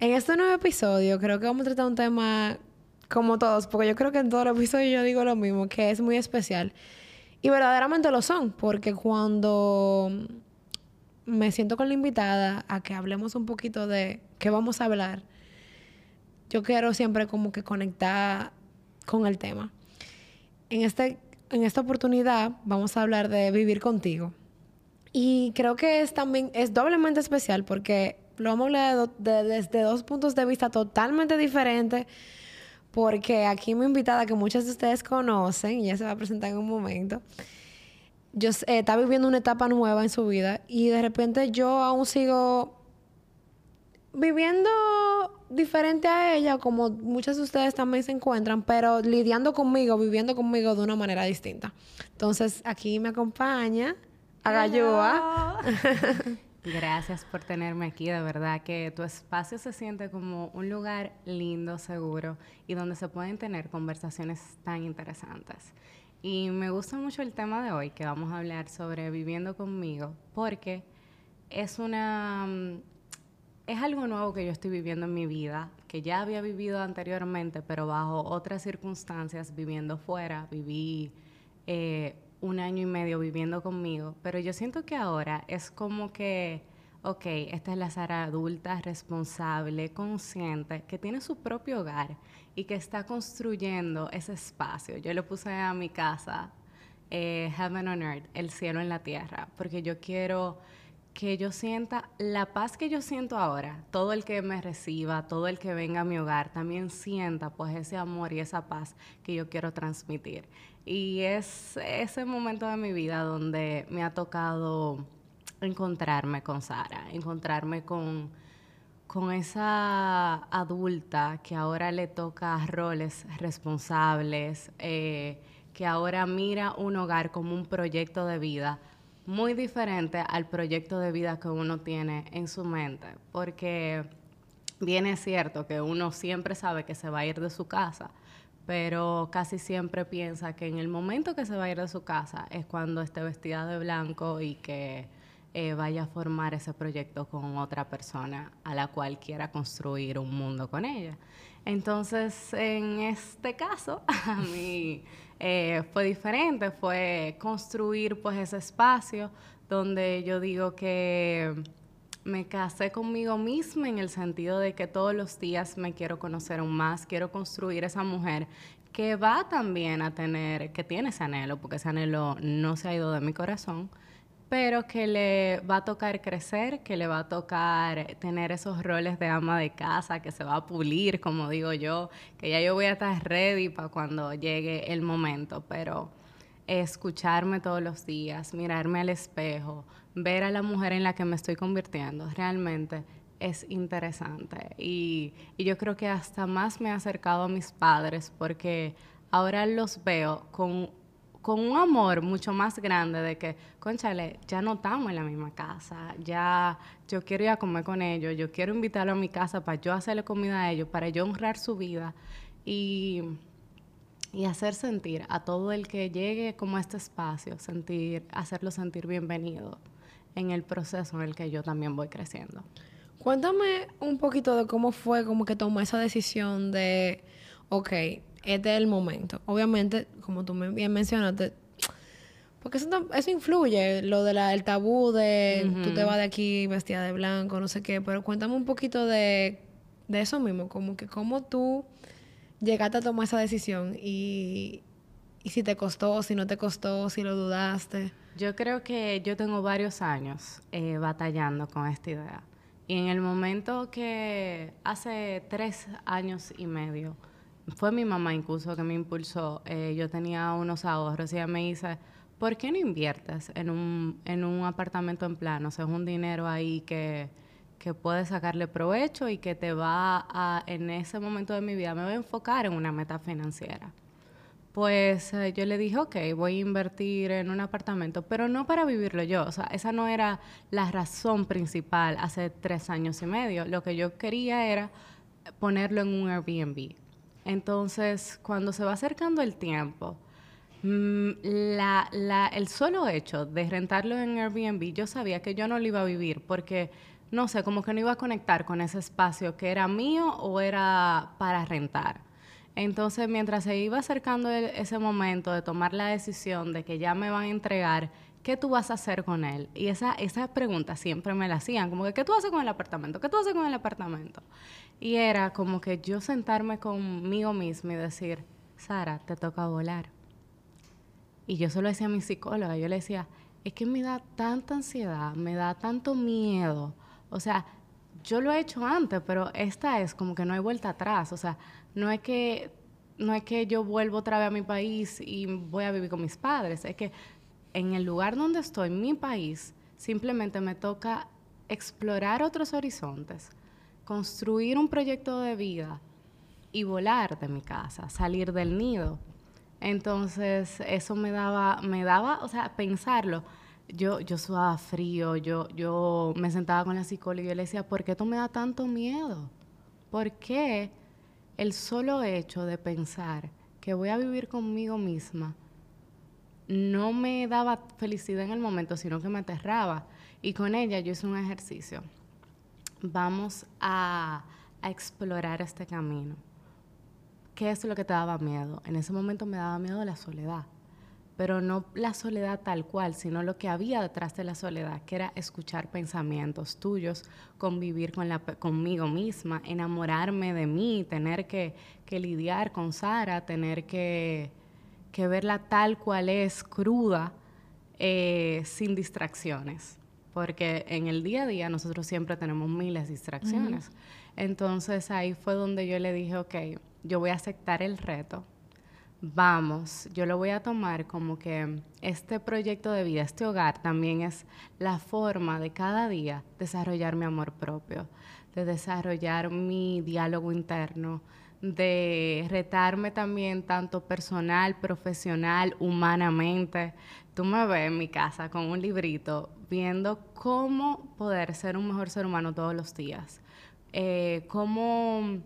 En este nuevo episodio creo que vamos a tratar un tema como todos, porque yo creo que en todo el episodio yo digo lo mismo, que es muy especial. Y verdaderamente lo son, porque cuando me siento con la invitada a que hablemos un poquito de qué vamos a hablar, yo quiero siempre como que conectar con el tema. En, este, en esta oportunidad vamos a hablar de vivir contigo. Y creo que es también, es doblemente especial porque lo vamos a hablar desde dos puntos de vista totalmente diferentes. Porque aquí mi invitada, que muchos de ustedes conocen, ya se va a presentar en un momento, yo eh, está viviendo una etapa nueva en su vida y de repente yo aún sigo viviendo diferente a ella, como muchos de ustedes también se encuentran, pero lidiando conmigo, viviendo conmigo de una manera distinta. Entonces, aquí me acompaña Agayua. Gracias por tenerme aquí, de verdad que tu espacio se siente como un lugar lindo, seguro y donde se pueden tener conversaciones tan interesantes. Y me gusta mucho el tema de hoy, que vamos a hablar sobre viviendo conmigo, porque es una mm, es algo nuevo que yo estoy viviendo en mi vida, que ya había vivido anteriormente, pero bajo otras circunstancias, viviendo fuera, viví eh, un año y medio viviendo conmigo, pero yo siento que ahora es como que, ok, esta es la Sara adulta, responsable, consciente, que tiene su propio hogar y que está construyendo ese espacio. Yo le puse a mi casa eh, Heaven on Earth, el cielo en la tierra, porque yo quiero que yo sienta la paz que yo siento ahora, todo el que me reciba, todo el que venga a mi hogar, también sienta pues ese amor y esa paz que yo quiero transmitir. Y es ese momento de mi vida donde me ha tocado encontrarme con Sara, encontrarme con, con esa adulta que ahora le toca roles responsables, eh, que ahora mira un hogar como un proyecto de vida muy diferente al proyecto de vida que uno tiene en su mente, porque bien es cierto que uno siempre sabe que se va a ir de su casa, pero casi siempre piensa que en el momento que se va a ir de su casa es cuando esté vestida de blanco y que eh, vaya a formar ese proyecto con otra persona a la cual quiera construir un mundo con ella. Entonces, en este caso, a mí eh, fue diferente, fue construir pues ese espacio donde yo digo que me casé conmigo misma en el sentido de que todos los días me quiero conocer aún más, quiero construir esa mujer que va también a tener, que tiene ese anhelo, porque ese anhelo no se ha ido de mi corazón, pero que le va a tocar crecer, que le va a tocar tener esos roles de ama de casa, que se va a pulir, como digo yo, que ya yo voy a estar ready para cuando llegue el momento, pero escucharme todos los días, mirarme al espejo, ver a la mujer en la que me estoy convirtiendo, realmente es interesante. Y, yo creo que hasta más me he acercado a mis padres porque ahora los veo con, un amor mucho más grande de que, conchale, ya no estamos en la misma casa, ya yo quiero ir a comer con ellos, yo quiero invitarlo a mi casa para yo hacerle comida a ellos, para yo honrar su vida. Y y hacer sentir a todo el que llegue como a este espacio, sentir, hacerlo sentir bienvenido en el proceso en el que yo también voy creciendo. Cuéntame un poquito de cómo fue como que tomó esa decisión de, ok, este es el momento. Obviamente, como tú bien mencionaste, porque eso, eso influye, lo del tabú de tú te vas de aquí vestida de blanco, no sé qué, pero cuéntame un poquito de, de eso mismo, como que cómo tú llegaste a tomar esa decisión y, si te costó, si no te costó, si lo dudaste? Yo creo que yo tengo varios años eh, batallando con esta idea. Y en el momento que hace tres años y medio, fue mi mamá incluso que me impulsó, eh, yo tenía unos ahorros y ella me dice, ¿por qué no inviertes en un, en un apartamento en plano? O sea, es un dinero ahí que que puedes sacarle provecho y que te va a, en ese momento de mi vida, me voy a enfocar en una meta financiera. Pues eh, yo le dije, ok, voy a invertir en un apartamento, pero no para vivirlo yo. O sea, esa no era la razón principal hace tres años y medio. Lo que yo quería era ponerlo en un Airbnb. Entonces, cuando se va acercando el tiempo, mm, el solo hecho de rentarlo en Airbnb, yo sabía que yo no lo iba a vivir porque no sé, como que no iba a conectar con ese espacio que era mío o era para rentar. Entonces, mientras se iba acercando ese momento de tomar la decisión de que ya me van a entregar, ¿qué tú vas a hacer con él? Y esa, esa pregunta siempre me la hacían, como que, ¿qué tú haces con el apartamento? ¿Qué tú haces con el apartamento? Y era como que yo sentarme conmigo misma y decir, Sara, te toca volar. Y yo solo decía a mi psicóloga, yo le decía, es que me da tanta ansiedad, me da tanto miedo. O sea, yo lo he hecho antes, pero esta es como que no hay vuelta atrás. O sea, no es que, no es que yo vuelvo otra vez a mi país y voy a vivir con mis padres. Es que en el lugar donde estoy, mi país, simplemente me toca explorar otros horizontes, construir un proyecto de vida y volar de mi casa, salir del nido. Entonces, eso me daba, me daba, o sea, pensarlo. Yo, yo sudaba frío, yo, yo me sentaba con la psicóloga y yo le decía, ¿por qué esto me da tanto miedo? ¿Por qué el solo hecho de pensar que voy a vivir conmigo misma no me daba felicidad en el momento, sino que me aterraba? Y con ella yo hice un ejercicio. Vamos a, a explorar este camino ¿qué es lo que te daba miedo? En ese momento me daba miedo la soledad, pero no la soledad tal cual, sino lo que había detrás de la soledad, que era escuchar pensamientos tuyos, convivir con la, conmigo misma, enamorarme de mí, tener que, lidiar con Sara, tener que, verla tal cual es, cruda, eh, sin distracciones. Porque en el día a día nosotros siempre tenemos miles de distracciones. Entonces ahí fue donde yo le dije, ok, yo voy a aceptar el reto. Vamos, yo lo voy a tomar como que este proyecto de vida, este hogar, también es la forma de cada día desarrollar mi amor propio, de desarrollar mi diálogo interno, de retarme también tanto personal, profesional, humanamente. Tú me ves en mi casa con un librito viendo cómo poder ser un mejor ser humano todos los días, eh, cómo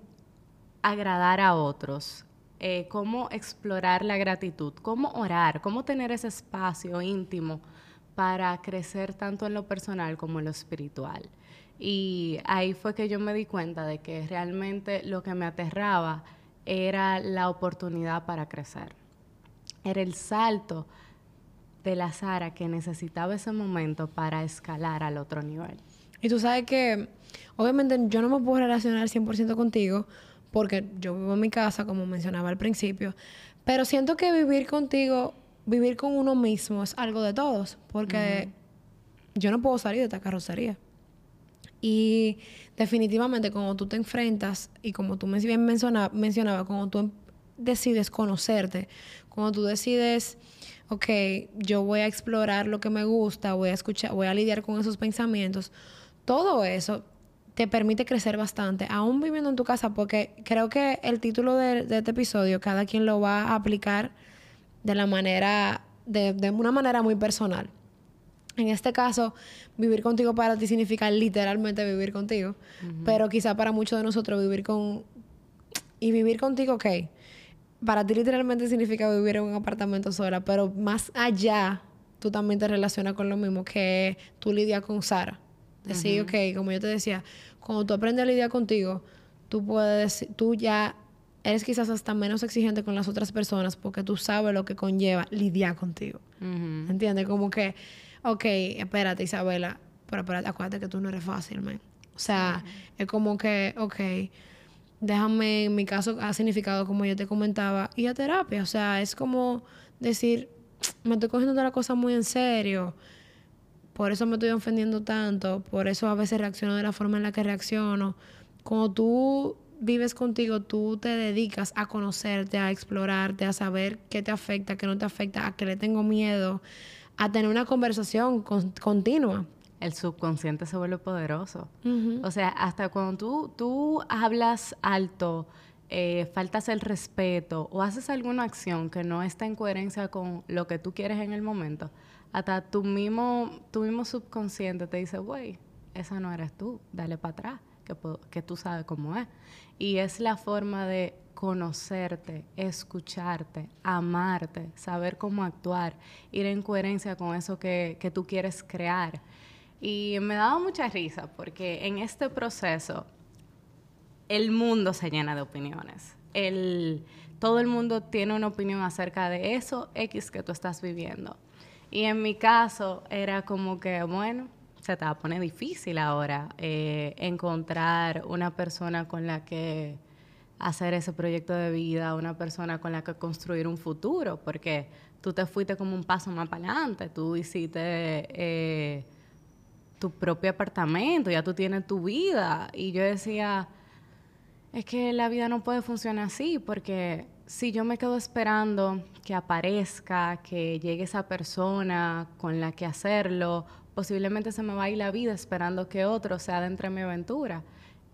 agradar a otros, eh, cómo explorar la gratitud, cómo orar, cómo tener ese espacio íntimo para crecer tanto en lo personal como en lo espiritual. Y ahí fue que yo me di cuenta de que realmente lo que me aterraba era la oportunidad para crecer. Era el salto de la Sara que necesitaba ese momento para escalar al otro nivel. Y tú sabes que, obviamente, yo no me puedo relacionar 100% contigo, porque yo vivo en mi casa, como mencionaba al principio, pero siento que vivir contigo, vivir con uno mismo es algo de todos, porque yo no puedo salir de esta carrocería. Y definitivamente cuando tú te enfrentas, y como tú bien mencionabas, mencionaba, cuando tú em, decides conocerte, cuando tú decides, ok, yo voy a explorar lo que me gusta, voy a escuchar, voy a lidiar con esos pensamientos, todo eso te permite crecer bastante, aún viviendo en tu casa, porque creo que el título de, este episodio, cada quien lo va a aplicar de la manera, de, una manera muy personal. En este caso, vivir contigo para ti significa literalmente vivir contigo, pero quizá para muchos de nosotros vivir con... Y vivir contigo, ok, para ti literalmente significa vivir en un apartamento sola, pero más allá, tú también te relacionas con lo mismo que tú lidias con Sara. Decir, ok, como yo te decía, cuando tú aprendes a lidiar contigo, tú puedes, tú ya eres quizás hasta menos exigente con las otras personas porque tú sabes lo que conlleva lidiar contigo. ¿Entiendes? Como que, ok, espérate, Isabela, pero espérate, acuérdate que tú no eres fácil, man. O sea, es como que, ok, déjame, en mi caso ha significado, como yo te comentaba, ir a terapia. O sea, es como decir, me estoy cogiendo la cosa muy en serio por eso me estoy ofendiendo tanto, por eso a veces reacciono de la forma en la que reacciono. Cuando tú vives contigo, tú te dedicas a conocerte, a explorarte, a saber qué te afecta, qué no te afecta, a qué le tengo miedo, a tener una conversación continua. El subconsciente se vuelve poderoso. O sea, hasta cuando tú, tú hablas alto, eh, faltas el respeto o haces alguna acción que no está en coherencia con lo que tú quieres en el momento, hasta tu mismo, tu mismo subconsciente te dice, güey, esa no eres tú, dale para atrás, que, tú sabes cómo es. Y es la forma de conocerte, escucharte, amarte, saber cómo actuar, ir en coherencia con eso que, que tú quieres crear. Y me daba mucha risa porque en este proceso el mundo se llena de opiniones. El, todo el mundo tiene una opinión acerca de eso X que tú estás viviendo. Y en mi caso era como que, bueno, se te va a poner difícil ahora eh, encontrar una persona con la que hacer ese proyecto de vida, una persona con la que construir un futuro, porque tú te fuiste como un paso más para adelante, tú hiciste eh, tu propio apartamento, ya tú tienes tu vida. Y yo decía, es que la vida no puede funcionar así, porque si yo me quedo esperando que aparezca, que llegue esa persona con la que hacerlo, posiblemente se me va a ir la vida esperando que otro se adentre en mi aventura.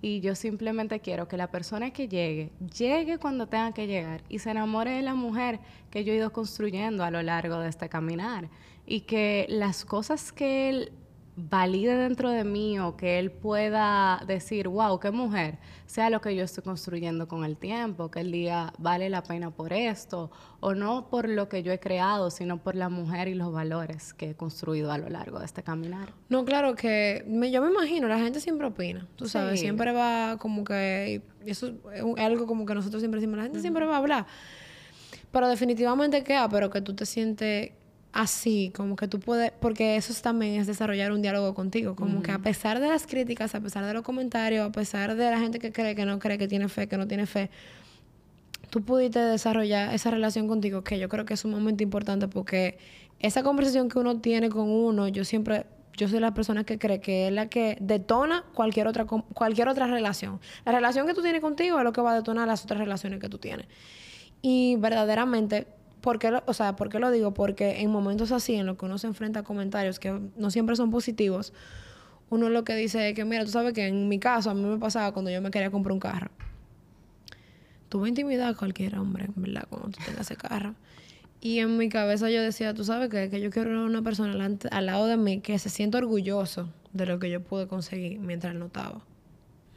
Y yo simplemente quiero que la persona que llegue, llegue cuando tenga que llegar y se enamore de la mujer que yo he ido construyendo a lo largo de este caminar. Y que las cosas que él valide dentro de mí o que él pueda decir, wow, qué mujer, sea lo que yo estoy construyendo con el tiempo, que el día vale la pena por esto, o no por lo que yo he creado, sino por la mujer y los valores que he construido a lo largo de este caminar. No, claro que yo me imagino, la gente siempre opina, tú sabes, siempre va como que, eso es algo como que nosotros siempre decimos, la gente siempre va a hablar, pero definitivamente queda, pero que tú te sientes así, como que tú puedes, porque eso también es desarrollar un diálogo contigo, como que a pesar de las críticas, a pesar de los comentarios, a pesar de la gente que cree, que no cree, que tiene fe, que no tiene fe, tú pudiste desarrollar esa relación contigo, que yo creo que es un momento importante porque esa conversación que uno tiene con uno, yo siempre, yo soy la persona que cree que es la que detona cualquier otra, cualquier otra relación. La relación que tú tienes contigo es lo que va a detonar las otras relaciones que tú tienes. Y verdaderamente ¿Por qué lo, o sea, ¿por qué lo digo? Porque en momentos así, en los que uno se enfrenta a comentarios que no siempre son positivos, uno lo que dice es que, mira, tú sabes que en mi caso, a mí me pasaba cuando yo me quería comprar un carro. Tuve intimidad con cualquier hombre, ¿verdad? Cuando tú tengas ese carro. Y en mi cabeza yo decía, tú sabes que, que yo quiero una persona al, lado de mí que se sienta orgulloso de lo que yo pude conseguir mientras no estaba.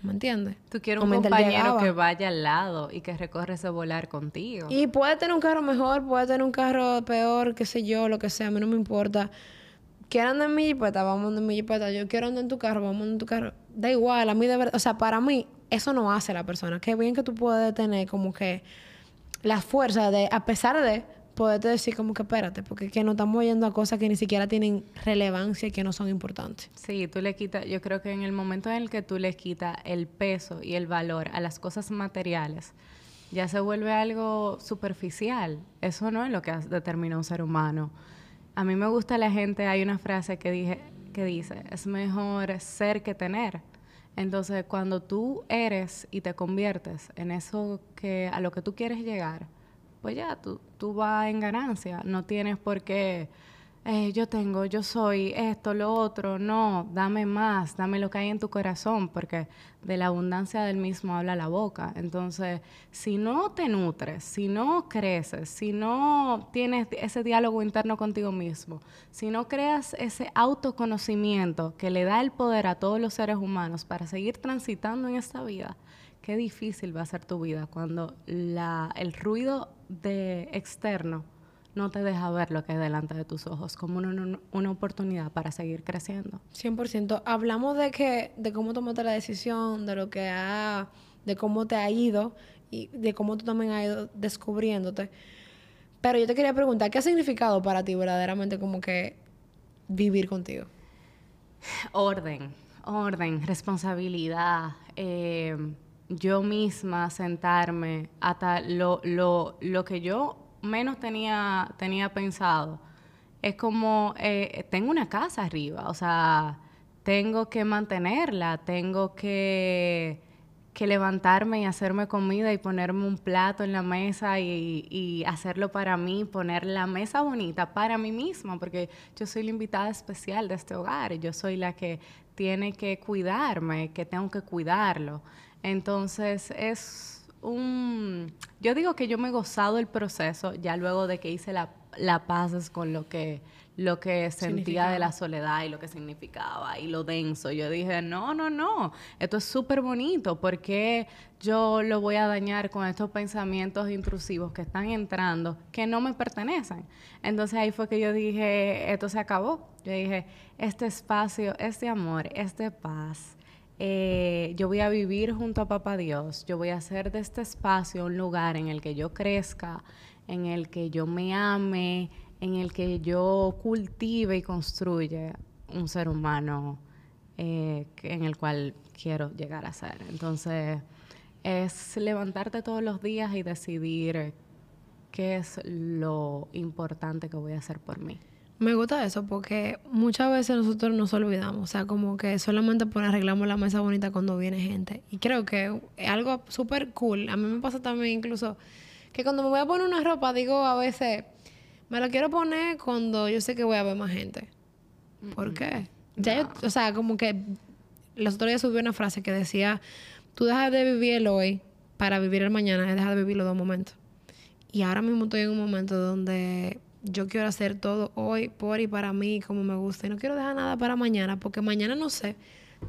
¿Me entiendes? Tú quieres un compañero que vaya al lado y que recorre ese volar contigo. Y puede tener un carro mejor, puede tener un carro peor, qué sé yo, lo que sea, a mí no me importa. Quiero andar en mi jipeta, vamos a andar en mi jipeta. Yo quiero andar en tu carro, vamos a andar en tu carro. Da igual, a mí de verdad, o sea, para mí eso no hace la persona. Qué bien que tú puedes tener como que la fuerza de, a pesar de, poderte decir como que espérate, porque que no estamos yendo a cosas que ni siquiera tienen relevancia y que no son importantes. Sí, tú le quitas, yo creo que en el momento en el que tú le quitas el peso y el valor a las cosas materiales, ya se vuelve algo superficial. Eso no es lo que determina un ser humano. A mí me gusta la gente, hay una frase que dije que dice, es mejor ser que tener. Entonces, cuando tú eres y te conviertes en eso que a lo que tú quieres llegar, pues ya tú, tú vas en ganancia. No tienes por qué, eh, yo tengo, yo soy esto, lo otro. No, dame más, dame lo que hay en tu corazón, porque de la abundancia del mismo habla la boca. Entonces, si no te nutres, si no creces, si no tienes ese diálogo interno contigo mismo, si no creas ese autoconocimiento que le da el poder a todos los seres humanos para seguir transitando en esta vida, qué difícil va a ser tu vida cuando la, el ruido de externo no te deja ver lo que hay delante de tus ojos como una, una, oportunidad para seguir creciendo. 100%. Hablamos de que de cómo tomaste la decisión, de lo que ha de cómo te ha ido y de cómo tú también has ido descubriéndote. Pero yo te quería preguntar, ¿qué ha significado para ti verdaderamente como que vivir contigo? Orden, orden, responsabilidad, eh, yo misma sentarme hasta lo, lo, lo que yo menos tenía, tenía pensado. Es como, eh, tengo una casa arriba, o sea, tengo que mantenerla, tengo que, que, levantarme y hacerme comida y ponerme un plato en la mesa y, y, hacerlo para mí, poner la mesa bonita para mí misma, porque yo soy la invitada especial de este hogar, yo soy la que tiene que cuidarme, que tengo que cuidarlo. Entonces es un... Yo digo que yo me he gozado el proceso ya luego de que hice la la paz con lo que lo que sentía de la soledad y lo que significaba y lo denso. Yo dije, no, no, no, esto es súper bonito, porque yo lo voy a dañar con estos pensamientos intrusivos que están entrando, que no me pertenecen? Entonces ahí fue que yo dije, esto se acabó. Yo dije, este espacio, este amor, este paz. Eh, yo voy a vivir junto a Papá Dios, yo voy a hacer de este espacio un lugar en el que yo crezca, en el que yo me ame, en el que yo cultive y construya un ser humano eh, en el cual quiero llegar a ser. Entonces, es levantarte todos los días y decidir qué es lo importante que voy a hacer por mí. Me gusta eso porque muchas veces nosotros nos olvidamos, o sea, como que solamente por arreglamos la mesa bonita cuando viene gente. Y creo que es algo súper cool. A mí me pasa también incluso que cuando me voy a poner una ropa, digo a veces, me lo quiero poner cuando yo sé que voy a ver más gente. ¿Por qué? Ya yo, o sea, como que los otros días subí una frase que decía, tú dejas de vivir el hoy para vivir el mañana y dejas de vivir los dos momentos. Y ahora mismo estoy en un momento donde yo quiero hacer todo hoy, por y para mí, como me gusta. Y no quiero dejar nada para mañana, porque mañana no sé.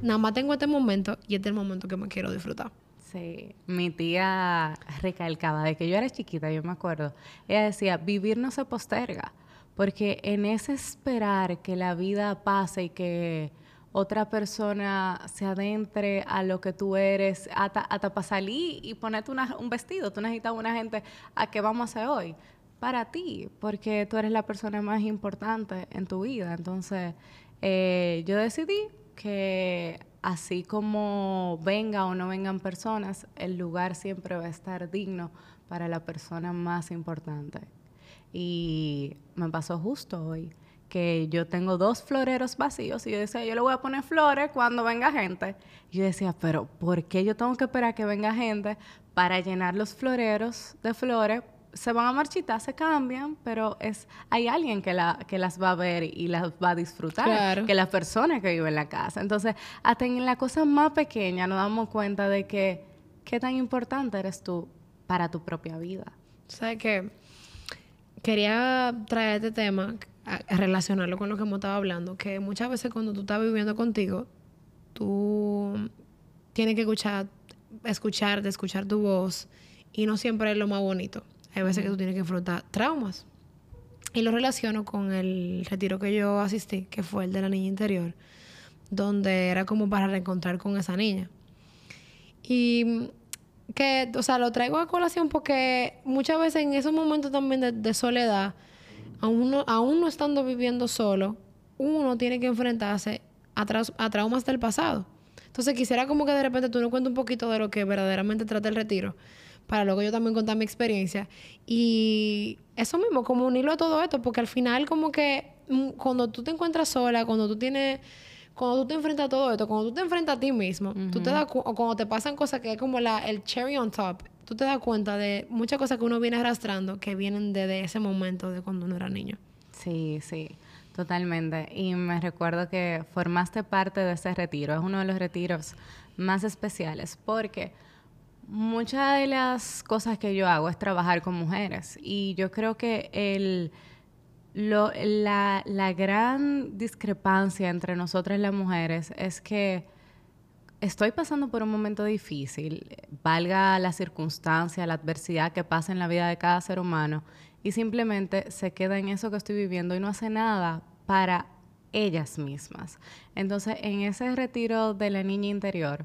Nada más tengo este momento y este es el momento que me quiero disfrutar. Sí, mi tía recalcaba de que yo era chiquita, yo me acuerdo. Ella decía, vivir no se posterga, porque en ese esperar que la vida pase y que otra persona se adentre a lo que tú eres, hasta, hasta para salir y ponerte un vestido, tú necesitas una gente a qué vamos a hacer hoy, para ti, porque tú eres la persona más importante en tu vida. Entonces, eh, yo decidí que así como venga o no vengan personas, el lugar siempre va a estar digno para la persona más importante. Y me pasó justo hoy que yo tengo dos floreros vacíos y yo decía, yo le voy a poner flores cuando venga gente. Yo decía, pero ¿por qué yo tengo que esperar que venga gente para llenar los floreros de flores se van a marchitar, se cambian, pero es hay alguien que, la, que las va a ver y las va a disfrutar, que las personas que viven en la casa. Entonces, hasta en la cosa más pequeña nos damos cuenta de que qué tan importante eres tú para tu propia vida. ¿Sabes qué? Quería traer este tema, a, relacionarlo con lo que hemos estado hablando, que muchas veces cuando tú estás viviendo contigo, tú tienes que escuchar, escuchar, de escuchar tu voz, y no siempre es lo más bonito. Hay veces que tú tienes que enfrentar traumas. Y lo relaciono con el retiro que yo asistí, que fue el de la niña interior, donde era como para reencontrar con esa niña. Y que, o sea, lo traigo a colación porque muchas veces en esos momentos también de, soledad, aún no, aún no estando viviendo solo, uno tiene que enfrentarse a, a traumas del pasado. Entonces quisiera como que de repente tú nos cuentes un poquito de lo que verdaderamente trata el retiro para luego yo también contar mi experiencia. Y eso mismo, como unirlo a todo esto, porque al final como que mm, cuando tú te encuentras sola, cuando tú tienes cuando tú te enfrentas a todo esto, cuando tú te enfrentas a ti mismo, tú te das o cuando te pasan cosas que es como la, el cherry on top, tú te das cuenta de muchas cosas que uno viene arrastrando que vienen desde ese momento de cuando uno era niño. Sí, sí, totalmente. Y me recuerdo que formaste parte de ese retiro, es uno de los retiros más especiales, porque Muchas de las cosas que yo hago es trabajar con mujeres y yo creo que el, la, la, gran discrepancia entre nosotras las mujeres es que estoy pasando por un momento difícil, valga la circunstancia, la adversidad que pasa en la vida de cada ser humano y simplemente se queda en eso que estoy viviendo y no hace nada para ellas mismas. Entonces, en ese retiro de la niña interior,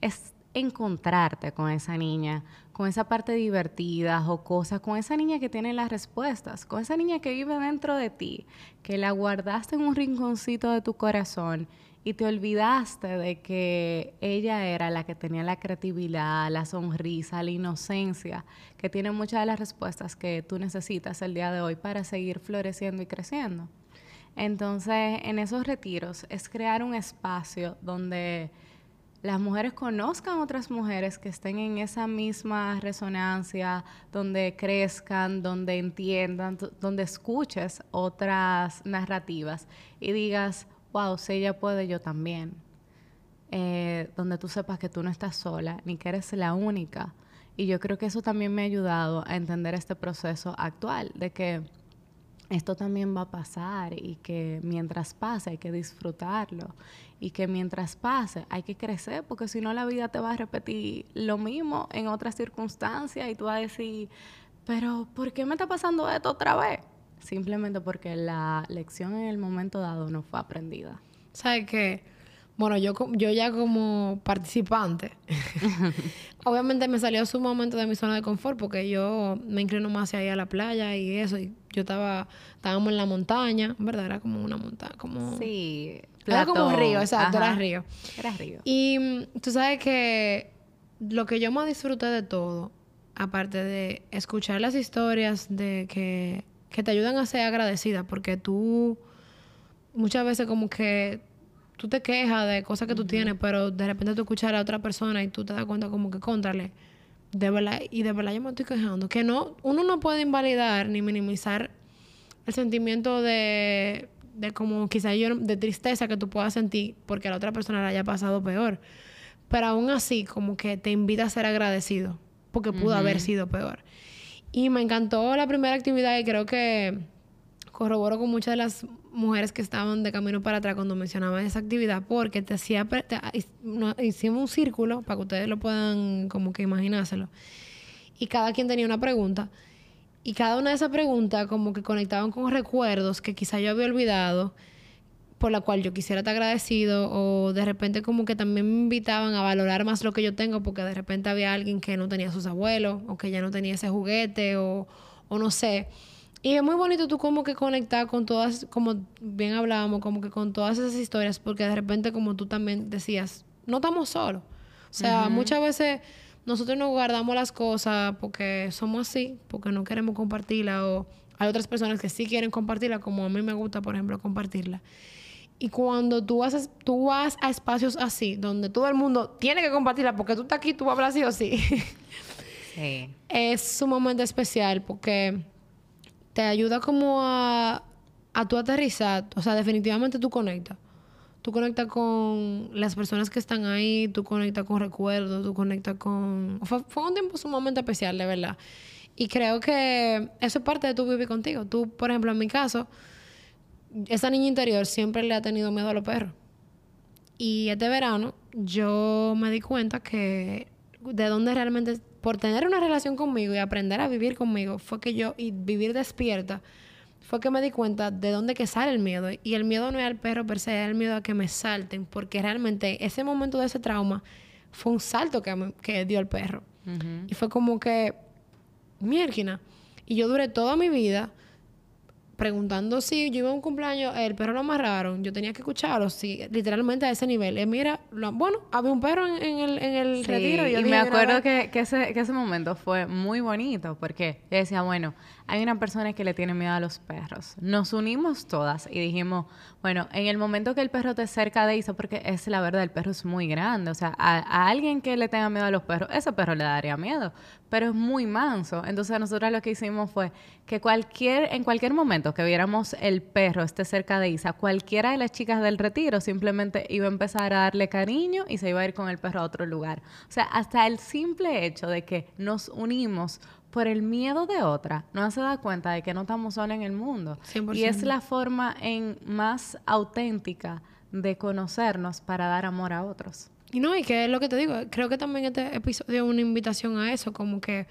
es encontrarte con esa niña, con esa parte divertida o cosas, con esa niña que tiene las respuestas, con esa niña que vive dentro de ti, que la guardaste en un rinconcito de tu corazón y te olvidaste de que ella era la que tenía la creatividad, la sonrisa, la inocencia, que tiene muchas de las respuestas que tú necesitas el día de hoy para seguir floreciendo y creciendo. Entonces, en esos retiros es crear un espacio donde las mujeres conozcan otras mujeres que estén en esa misma resonancia, donde crezcan, donde entiendan, donde escuches otras narrativas y digas, wow, si ella puede, yo también. Eh, donde tú sepas que tú no estás sola, ni que eres la única. Y yo creo que eso también me ha ayudado a entender este proceso actual, de que esto también va a pasar y que mientras pase hay que disfrutarlo y que mientras pase hay que crecer porque si no la vida te va a repetir lo mismo en otras circunstancias y tú vas a decir, pero ¿por qué me está pasando esto otra vez? Simplemente porque la lección en el momento dado no fue aprendida. ¿Sabes qué? Bueno, yo, yo ya como participante, obviamente me salió su momento de mi zona de confort porque yo me inclino más hacia a la playa y eso. Y yo estaba, estábamos en la montaña, ¿verdad? Era como una montaña, como... Sí. Era como un río, exacto, era río. Era río. Y mm, tú sabes que lo que yo más disfruté de todo, aparte de escuchar las historias de que, que te ayudan a ser agradecida, porque tú muchas veces como que tú te quejas de cosas que tú tienes, pero de repente tú escuchas a otra persona y tú te das cuenta como que contrale. De verdad, y de verdad yo me estoy quejando. Que no, uno no puede invalidar ni minimizar el sentimiento de, de como quizá yo, de tristeza que tú puedas sentir porque la otra persona le haya pasado peor. Pero aún así, como que te invita a ser agradecido porque pudo haber sido peor. Y me encantó la primera actividad y creo que corroboro con muchas de las mujeres que estaban de camino para atrás cuando mencionaba esa actividad, porque te hacía, hicimos un círculo para que ustedes lo puedan como que imaginárselo. Y cada quien tenía una pregunta. Y cada una de esas preguntas como que conectaban con recuerdos que quizá yo había olvidado, por la cual yo quisiera estar agradecido, o de repente como que también me invitaban a valorar más lo que yo tengo, porque de repente había alguien que no tenía sus abuelos, o que ya no tenía ese juguete, o, o no sé. Y es muy bonito tú como que conectar con todas, como bien hablábamos, como que con todas esas historias, porque de repente como tú también decías, no estamos solos. O sea, muchas veces nosotros nos guardamos las cosas porque somos así, porque no queremos compartirla o hay otras personas que sí quieren compartirla, como a mí me gusta, por ejemplo, compartirla. Y cuando tú vas, tú vas a espacios así, donde todo el mundo tiene que compartirla, porque tú estás aquí, tú hablar así o sí. sí. Es sumamente especial porque te ayuda como a, a tu aterrizar. O sea, definitivamente tú conectas. Tú conectas con las personas que están ahí, tú conectas con recuerdos, tú conectas con... Fue, un tiempo sumamente especial, de verdad. Y creo que eso es parte de tu vivir contigo. Tú, por ejemplo, en mi caso, esa niña interior siempre le ha tenido miedo a los perros. Y este verano yo me di cuenta que de dónde realmente por tener una relación conmigo y aprender a vivir conmigo, fue que yo, y vivir despierta, fue que me di cuenta de dónde que sale el miedo. Y el miedo no es al perro per se, es el miedo a que me salten, porque realmente ese momento de ese trauma fue un salto que, que dio el perro. Y fue como que, mierda. Y yo duré toda mi vida preguntando si yo iba a un cumpleaños, el perro lo amarraron, yo tenía que escucharlo, sí, literalmente a ese nivel. Eh, mira, bueno, había un perro en, el, en el retiro. Y, me acuerdo que, que, ese, que ese momento fue muy bonito porque yo decía, bueno, hay una persona que le tiene miedo a los perros. Nos unimos todas y dijimos, bueno, en el momento que el perro te cerca de eso, porque es la verdad, el perro es muy grande, o sea, a, alguien que le tenga miedo a los perros, ese perro le daría miedo, pero es muy manso. Entonces nosotros lo que hicimos fue que cualquier, en cualquier momento que viéramos el perro esté cerca de Isa, cualquiera de las chicas del retiro simplemente iba a empezar a darle cariño y se iba a ir con el perro a otro lugar. O sea, hasta el simple hecho de que nos unimos por el miedo de otra, no se da cuenta de que no estamos solos en el mundo. Y es la forma en más auténtica de conocernos para dar amor a otros. Y no, y que es lo que te digo, creo que también este episodio es una invitación a eso, como que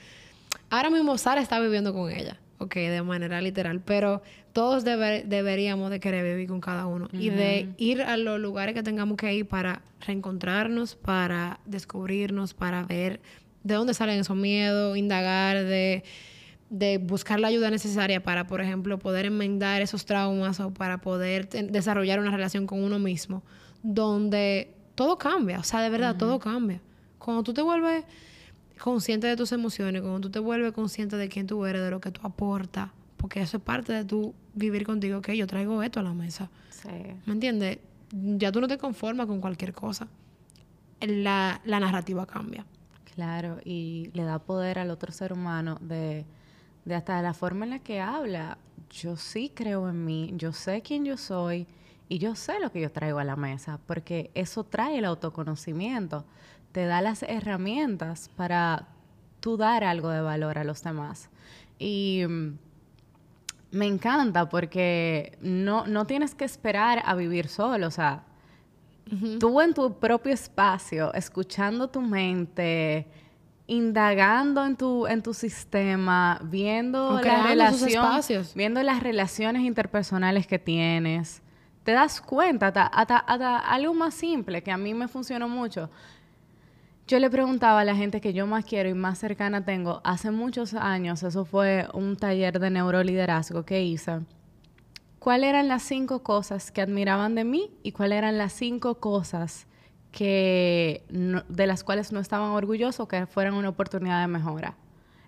ahora mismo Sara está viviendo con ella, ok, de manera literal, pero todos deberíamos de querer vivir con cada uno y de ir a los lugares que tengamos que ir para reencontrarnos, para descubrirnos, para ver de dónde salen esos miedos, indagar, de, buscar la ayuda necesaria para, por ejemplo, poder enmendar esos traumas o para poder desarrollar una relación con uno mismo, donde todo cambia, o sea, de verdad, todo cambia. Cuando tú te vuelves consciente de tus emociones, cuando tú te vuelves consciente de quién tú eres, de lo que tú aportas, porque eso es parte de tu vivir contigo, que yo traigo esto a la mesa. Sí. ¿Me entiendes? Ya tú no te conformas con cualquier cosa. La, la narrativa cambia. Claro, y le da poder al otro ser humano de, de hasta la forma en la que habla. Yo sí creo en mí, yo sé quién yo soy y yo sé lo que yo traigo a la mesa, porque eso trae el autoconocimiento, te da las herramientas para tú dar algo de valor a los demás. Y mm, me encanta porque no, no tienes que esperar a vivir solo, o sea, tú en tu propio espacio, escuchando tu mente, indagando en tu, en tu sistema, viendo las relaciones, viendo las relaciones interpersonales que tienes, te das cuenta, hasta, algo más simple que a mí me funcionó mucho. Yo le preguntaba a la gente que yo más quiero y más cercana tengo, hace muchos años, eso fue un taller de neuroliderazgo que hice, cuáles eran las cinco cosas que admiraban de mí y cuáles eran las cinco cosas que de las cuales no estaban orgullosos que fueran una oportunidad de mejora.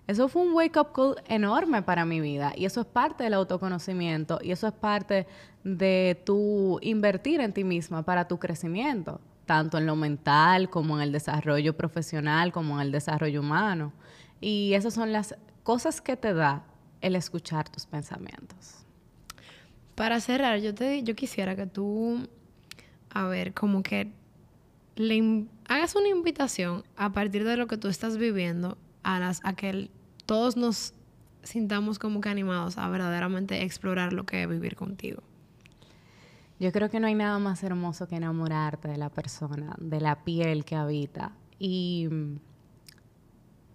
Eso fue un wake up call enorme para mi vida y eso es parte del autoconocimiento y eso es parte de tu invertir en ti misma para tu crecimiento, tanto en lo mental como en el desarrollo profesional, como en el desarrollo humano. Y esas son las cosas que te da el escuchar tus pensamientos. Para cerrar, yo te yo quisiera que tú a ver, como que le hagas una invitación a partir de lo que tú estás viviendo a, las, a que todos nos sintamos como que animados a verdaderamente explorar lo que es vivir contigo. Yo creo que no hay nada más hermoso que enamorarte de la persona, de la piel que habita. Y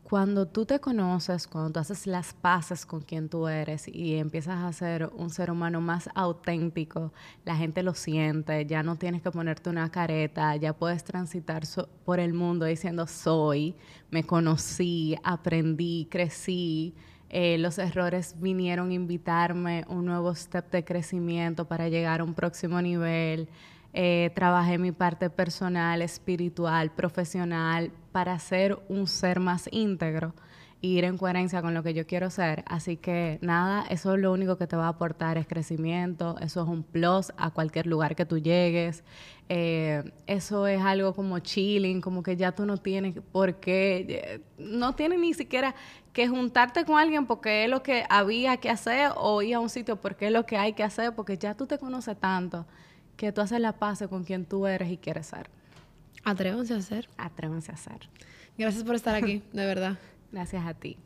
cuando tú te conoces, cuando tú haces las paces con quien tú eres y empiezas a ser un ser humano más auténtico, la gente lo siente, ya no tienes que ponerte una careta, ya puedes transitar por el mundo diciendo soy, me conocí, aprendí, crecí. Eh, los errores vinieron a invitarme un nuevo step de crecimiento para llegar a un próximo nivel. Eh, trabajé mi parte personal, espiritual, profesional, para ser un ser más íntegro ir en coherencia con lo que yo quiero ser. Así que nada, eso es lo único que te va a aportar es crecimiento, eso es un plus a cualquier lugar que tú llegues. Eh, eso es algo como chilling, como que ya tú no tienes por qué, eh, no tienes ni siquiera que juntarte con alguien porque es lo que había que hacer o ir a un sitio porque es lo que hay que hacer, porque ya tú te conoces tanto que tú haces la paz con quien tú eres y quieres ser. Atrévanse a ser. Atrévanse a ser. Gracias por estar aquí, de verdad. Gracias a ti.